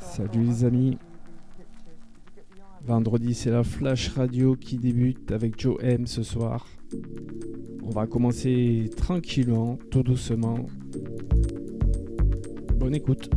Salut les amis. Vendredi, c'est la Flash Radio qui débute avec Joe M ce soir. On va commencer tranquillement, tout doucement. Bonne écoute.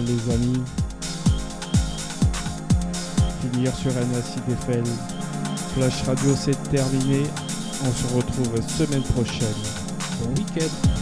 Les amis. Finir sur un. Flash Radio, c'est terminé. On se retrouve semaine prochaine. Bon week-end.